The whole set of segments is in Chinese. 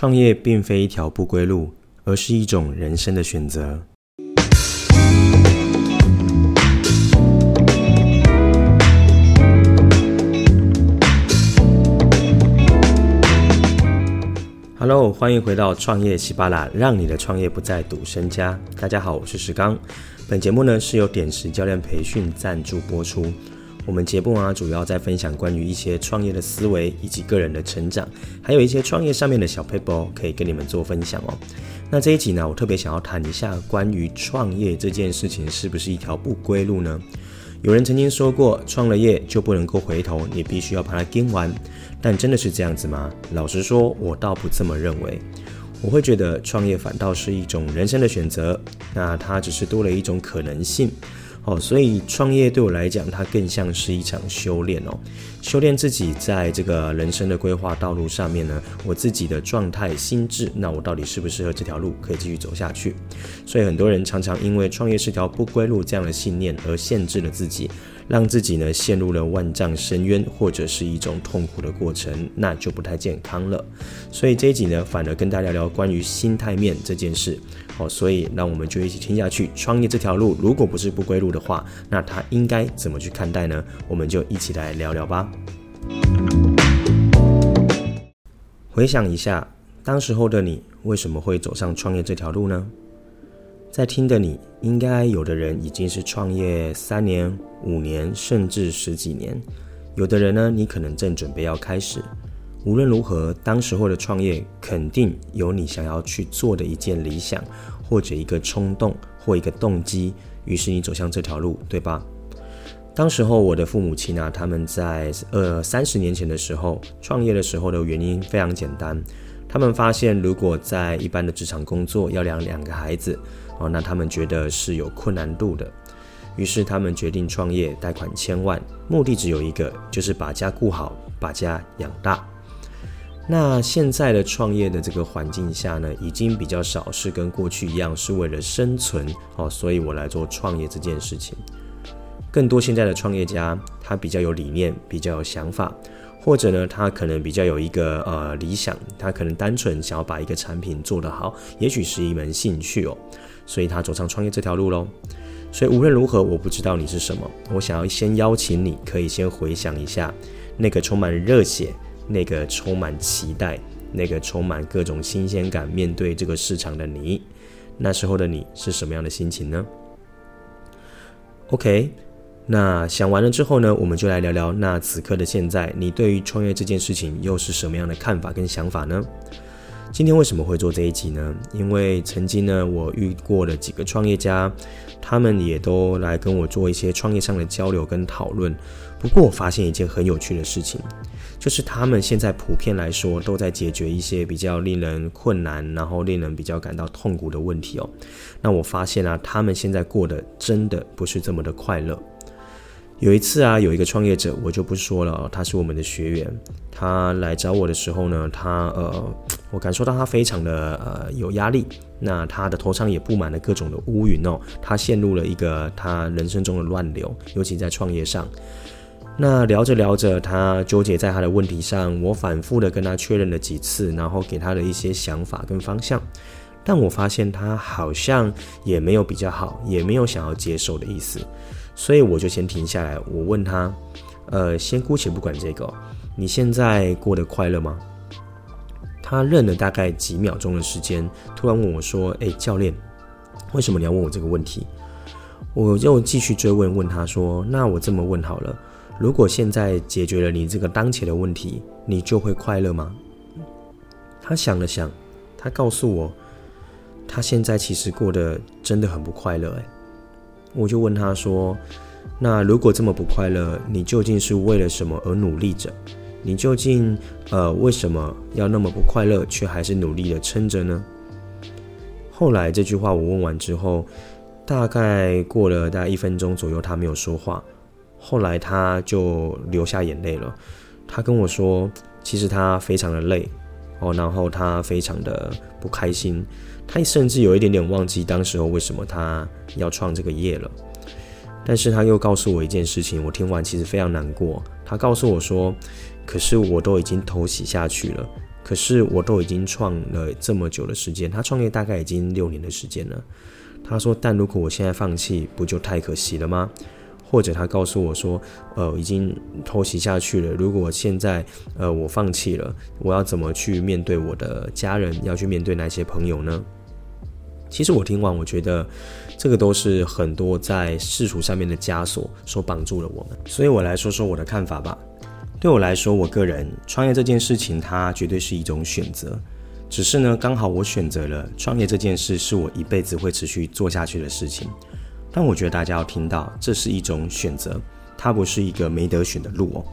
创业并非一条不归路，而是一种人生的选择。Hello，欢迎回到创业喜巴拉，让你的创业不再赌身家。大家好，我是石刚。本节目呢是由点石教练培训赞助播出。我们节目啊，主要在分享关于一些创业的思维以及个人的成长，还有一些创业上面的小 paper 可以跟你们做分享哦。那这一集呢，我特别想要谈一下关于创业这件事情是不是一条不归路呢？有人曾经说过，创了业就不能够回头，你必须要把它跟完。但真的是这样子吗？老实说，我倒不这么认为。我会觉得创业反倒是一种人生的选择，那它只是多了一种可能性。哦，所以创业对我来讲，它更像是一场修炼哦，修炼自己在这个人生的规划道路上面呢，我自己的状态、心智，那我到底适不适合这条路，可以继续走下去？所以很多人常常因为创业是条不归路这样的信念而限制了自己。让自己呢陷入了万丈深渊，或者是一种痛苦的过程，那就不太健康了。所以这一集呢，反而跟大家聊关于心态面这件事。好，所以让我们就一起听下去。创业这条路，如果不是不归路的话，那他应该怎么去看待呢？我们就一起来聊聊吧。回想一下，当时候的你为什么会走上创业这条路呢？在听的你，应该有的人已经是创业三年、五年，甚至十几年；有的人呢，你可能正准备要开始。无论如何，当时候的创业肯定有你想要去做的一件理想，或者一个冲动，或一个动机，于是你走向这条路，对吧？当时候我的父母亲啊，他们在呃三十年前的时候创业的时候的原因非常简单，他们发现如果在一般的职场工作要养两个孩子。哦，那他们觉得是有困难度的，于是他们决定创业，贷款千万，目的只有一个，就是把家顾好，把家养大。那现在的创业的这个环境下呢，已经比较少是跟过去一样是为了生存哦，所以我来做创业这件事情。更多现在的创业家，他比较有理念，比较有想法。或者呢，他可能比较有一个呃理想，他可能单纯想要把一个产品做得好，也许是一门兴趣哦，所以他走上创业这条路喽。所以无论如何，我不知道你是什么，我想要先邀请你，可以先回想一下那个充满热血、那个充满期待、那个充满各种新鲜感，面对这个市场的你，那时候的你是什么样的心情呢？OK。那想完了之后呢，我们就来聊聊，那此刻的现在，你对于创业这件事情又是什么样的看法跟想法呢？今天为什么会做这一集呢？因为曾经呢，我遇过了几个创业家，他们也都来跟我做一些创业上的交流跟讨论。不过我发现一件很有趣的事情，就是他们现在普遍来说都在解决一些比较令人困难，然后令人比较感到痛苦的问题哦。那我发现啊，他们现在过得真的不是这么的快乐。有一次啊，有一个创业者，我就不说了，他是我们的学员。他来找我的时候呢，他呃，我感受到他非常的呃有压力。那他的头上也布满了各种的乌云哦，他陷入了一个他人生中的乱流，尤其在创业上。那聊着聊着，他纠结在他的问题上，我反复的跟他确认了几次，然后给他的一些想法跟方向。但我发现他好像也没有比较好，也没有想要接受的意思。所以我就先停下来，我问他，呃，先姑且不管这个，你现在过得快乐吗？他愣了大概几秒钟的时间，突然问我说：“诶，教练，为什么你要问我这个问题？”我又继续追问，问他说：“那我这么问好了，如果现在解决了你这个当前的问题，你就会快乐吗？”他想了想，他告诉我，他现在其实过得真的很不快乐，诶。我就问他说：“那如果这么不快乐，你究竟是为了什么而努力着？你究竟呃为什么要那么不快乐，却还是努力的撑着呢？”后来这句话我问完之后，大概过了大概一分钟左右，他没有说话。后来他就流下眼泪了。他跟我说：“其实他非常的累哦，然后他非常的不开心。”他甚至有一点点忘记当时候为什么他要创这个业了，但是他又告诉我一件事情，我听完其实非常难过。他告诉我说：“可是我都已经投洗下去了，可是我都已经创了这么久的时间，他创业大概已经六年的时间了。他说：“但如果我现在放弃，不就太可惜了吗？”或者他告诉我说：“呃，已经偷袭下去了。如果现在呃我放弃了，我要怎么去面对我的家人？要去面对哪些朋友呢？”其实我听完，我觉得这个都是很多在世俗上面的枷锁所绑住了我们。所以我来说说我的看法吧。对我来说，我个人创业这件事情，它绝对是一种选择。只是呢，刚好我选择了创业这件事，是我一辈子会持续做下去的事情。但我觉得大家要听到，这是一种选择，它不是一个没得选的路哦。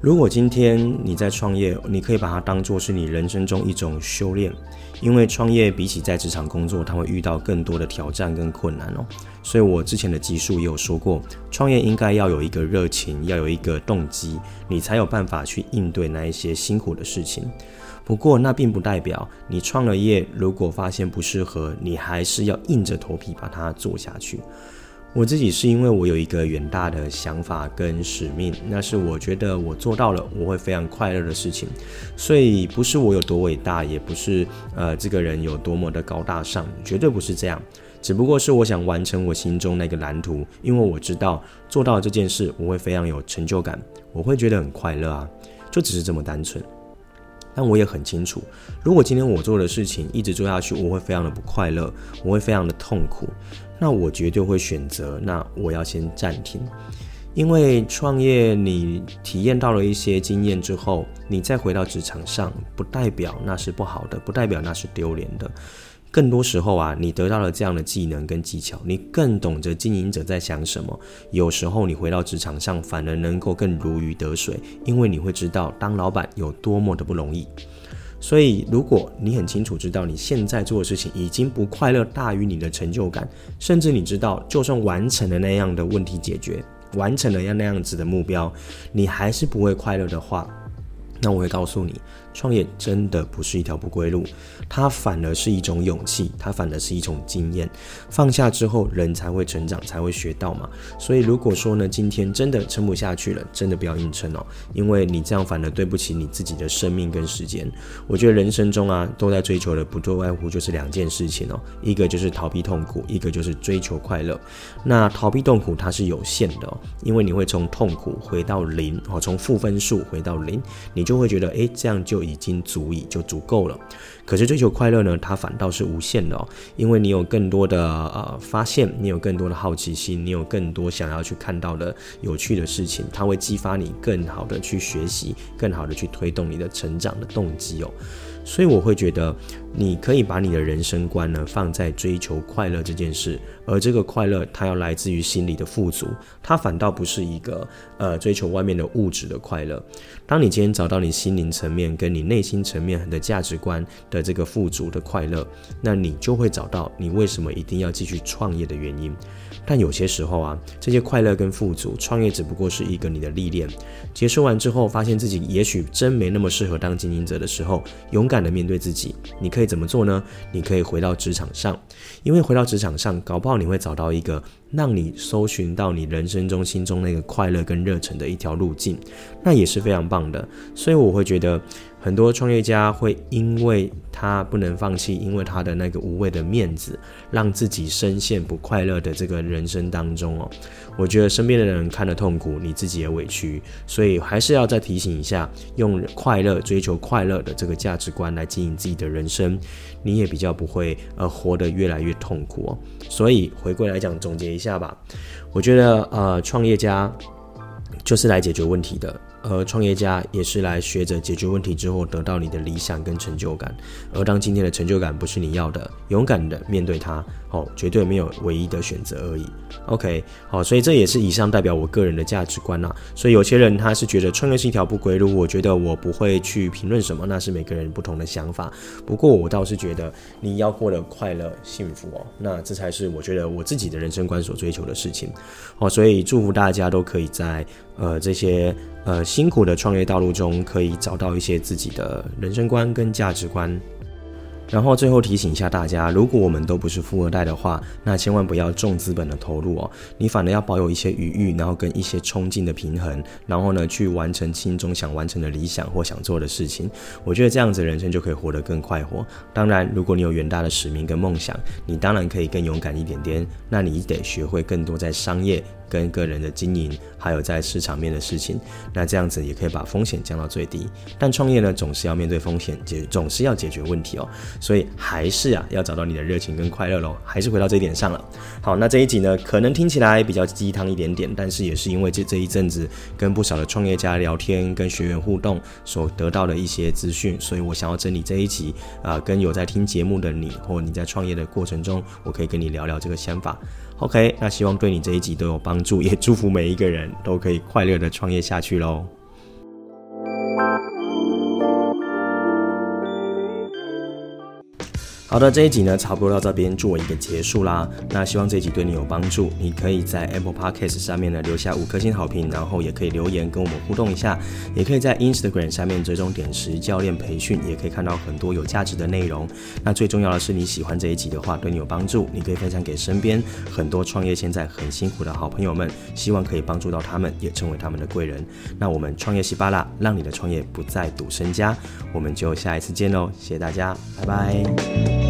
如果今天你在创业，你可以把它当作是你人生中一种修炼，因为创业比起在职场工作，它会遇到更多的挑战跟困难哦。所以我之前的集数也有说过，创业应该要有一个热情，要有一个动机，你才有办法去应对那一些辛苦的事情。不过那并不代表你创了业，如果发现不适合，你还是要硬着头皮把它做下去。我自己是因为我有一个远大的想法跟使命，那是我觉得我做到了，我会非常快乐的事情。所以不是我有多伟大，也不是呃这个人有多么的高大上，绝对不是这样。只不过是我想完成我心中那个蓝图，因为我知道做到这件事，我会非常有成就感，我会觉得很快乐啊，就只是这么单纯。但我也很清楚，如果今天我做的事情一直做下去，我会非常的不快乐，我会非常的痛苦。那我绝对会选择，那我要先暂停，因为创业你体验到了一些经验之后，你再回到职场上，不代表那是不好的，不代表那是丢脸的。更多时候啊，你得到了这样的技能跟技巧，你更懂得经营者在想什么。有时候你回到职场上，反而能够更如鱼得水，因为你会知道当老板有多么的不容易。所以，如果你很清楚知道你现在做的事情已经不快乐大于你的成就感，甚至你知道就算完成了那样的问题解决，完成了要那样子的目标，你还是不会快乐的话，那我会告诉你。创业真的不是一条不归路，它反而是一种勇气，它反而是一种经验。放下之后，人才会成长，才会学到嘛。所以如果说呢，今天真的撑不下去了，真的不要硬撑哦，因为你这样反而对不起你自己的生命跟时间。我觉得人生中啊，都在追求的不做外乎就是两件事情哦，一个就是逃避痛苦，一个就是追求快乐。那逃避痛苦它是有限的哦，因为你会从痛苦回到零哦，从负分数回到零，你就就会觉得诶，这样就。已经足以就足够了，可是追求快乐呢，它反倒是无限的哦，因为你有更多的呃发现，你有更多的好奇心，你有更多想要去看到的有趣的事情，它会激发你更好的去学习，更好的去推动你的成长的动机哦。所以我会觉得，你可以把你的人生观呢放在追求快乐这件事，而这个快乐它要来自于心里的富足，它反倒不是一个呃追求外面的物质的快乐。当你今天找到你心灵层面跟你内心层面的价值观的这个富足的快乐，那你就会找到你为什么一定要继续创业的原因。但有些时候啊，这些快乐跟富足，创业只不过是一个你的历练。结束完之后，发现自己也许真没那么适合当经营者的时候，勇敢的面对自己，你可以会怎么做呢？你可以回到职场上，因为回到职场上，搞不好你会找到一个让你搜寻到你人生中心中那个快乐跟热忱的一条路径，那也是非常棒的。所以我会觉得。很多创业家会因为他不能放弃，因为他的那个无谓的面子，让自己深陷不快乐的这个人生当中哦。我觉得身边的人看了痛苦，你自己也委屈，所以还是要再提醒一下，用快乐追求快乐的这个价值观来经营自己的人生，你也比较不会呃活得越来越痛苦哦。所以回归来讲，总结一下吧，我觉得呃创业家就是来解决问题的。而创业家也是来学着解决问题之后得到你的理想跟成就感，而当今天的成就感不是你要的，勇敢的面对它，哦，绝对没有唯一的选择而已。OK，好，所以这也是以上代表我个人的价值观啦。所以有些人他是觉得创业是一条不归路，我觉得我不会去评论什么，那是每个人不同的想法。不过我倒是觉得你要过得快乐幸福哦，那这才是我觉得我自己的人生观所追求的事情。好，所以祝福大家都可以在呃这些。呃，辛苦的创业道路中，可以找到一些自己的人生观跟价值观。然后最后提醒一下大家，如果我们都不是富二代的话，那千万不要重资本的投入哦，你反而要保有一些余裕，然后跟一些冲劲的平衡，然后呢去完成心中想完成的理想或想做的事情。我觉得这样子人生就可以活得更快活。当然，如果你有远大的使命跟梦想，你当然可以更勇敢一点点。那你得学会更多在商业。跟个人的经营，还有在市场面的事情，那这样子也可以把风险降到最低。但创业呢，总是要面对风险，解总是要解决问题哦。所以还是啊，要找到你的热情跟快乐喽。还是回到这一点上了。好，那这一集呢，可能听起来比较鸡汤一点点，但是也是因为这这一阵子跟不少的创业家聊天，跟学员互动所得到的一些资讯，所以我想要整理这一集啊、跟有在听节目的你，或你在创业的过程中，我可以跟你聊聊这个想法。OK，那希望对你这一集都有帮助，也祝福每一个人都可以快乐的创业下去喽。好的，这一集呢，差不多到这边做一个结束啦。那希望这一集对你有帮助，你可以在 Apple Podcast 上面呢留下五颗星好评，然后也可以留言跟我们互动一下，也可以在 Instagram 上面追踪点石教练培训，也可以看到很多有价值的内容。那最重要的是，你喜欢这一集的话，对你有帮助，你可以分享给身边很多创业现在很辛苦的好朋友们，希望可以帮助到他们，也成为他们的贵人。那我们创业西巴拉，让你的创业不再赌身家，我们就下一次见喽，谢谢大家，拜拜。